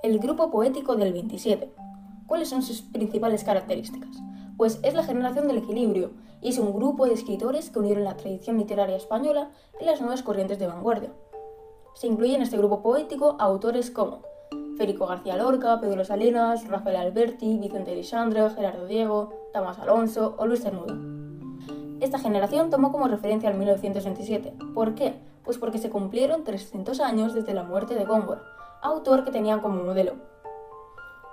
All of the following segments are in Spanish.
El grupo poético del 27. ¿Cuáles son sus principales características? Pues es la generación del equilibrio y es un grupo de escritores que unieron la tradición literaria española y las nuevas corrientes de vanguardia. Se incluyen en este grupo poético autores como Federico García Lorca, Pedro Salinas, Rafael Alberti, Vicente Lisandro, Gerardo Diego, Tomás Alonso o Luis Cernuda. Esta generación tomó como referencia al 1927. ¿Por qué? Pues porque se cumplieron 300 años desde la muerte de Góngora, autor que tenían como modelo.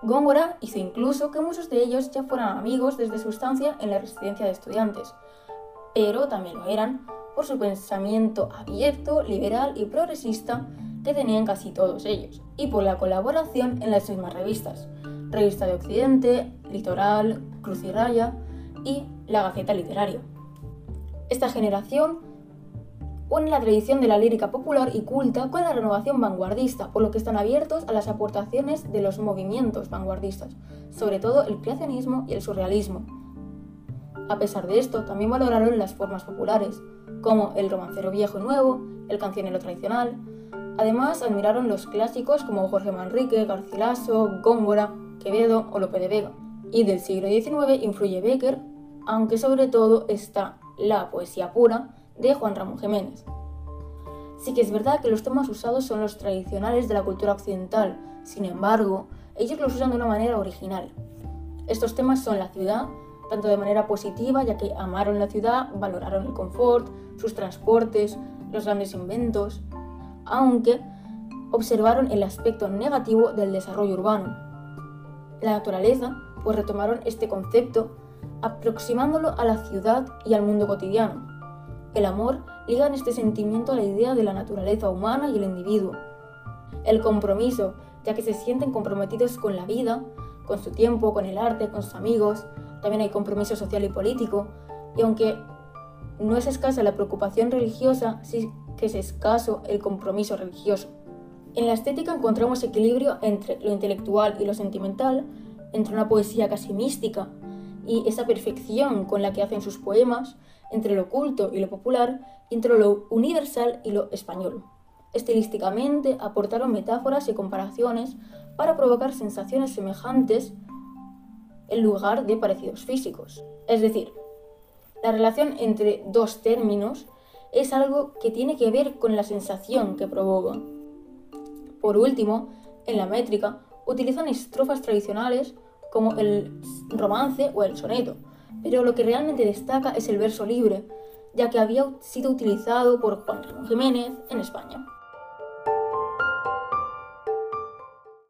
Góngora hizo incluso que muchos de ellos ya fueran amigos desde su estancia en la residencia de estudiantes, pero también lo eran por su pensamiento abierto, liberal y progresista que tenían casi todos ellos, y por la colaboración en las mismas revistas, Revista de Occidente, Litoral, Cruz y Raya y La Gaceta Literaria. Esta generación une la tradición de la lírica popular y culta con la renovación vanguardista, por lo que están abiertos a las aportaciones de los movimientos vanguardistas, sobre todo el creacionismo y el surrealismo. A pesar de esto, también valoraron las formas populares, como el romancero viejo y nuevo, el cancionero tradicional. Además, admiraron los clásicos como Jorge Manrique, Garcilaso, Góngora, Quevedo o Lope de Vega. Y del siglo XIX influye Becker, aunque sobre todo está la poesía pura, de Juan Ramón Jiménez. Sí que es verdad que los temas usados son los tradicionales de la cultura occidental, sin embargo, ellos los usan de una manera original. Estos temas son la ciudad, tanto de manera positiva, ya que amaron la ciudad, valoraron el confort, sus transportes, los grandes inventos, aunque observaron el aspecto negativo del desarrollo urbano. La naturaleza, pues retomaron este concepto aproximándolo a la ciudad y al mundo cotidiano, el amor liga en este sentimiento a la idea de la naturaleza humana y el individuo. El compromiso, ya que se sienten comprometidos con la vida, con su tiempo, con el arte, con sus amigos. También hay compromiso social y político. Y aunque no es escasa la preocupación religiosa, sí que es escaso el compromiso religioso. En la estética encontramos equilibrio entre lo intelectual y lo sentimental, entre una poesía casi mística y esa perfección con la que hacen sus poemas, entre lo culto y lo popular, entre lo universal y lo español. Estilísticamente aportaron metáforas y comparaciones para provocar sensaciones semejantes en lugar de parecidos físicos. Es decir, la relación entre dos términos es algo que tiene que ver con la sensación que provoca. Por último, en la métrica utilizan estrofas tradicionales como el romance o el soneto, pero lo que realmente destaca es el verso libre, ya que había sido utilizado por Juan Ramón Jiménez en España.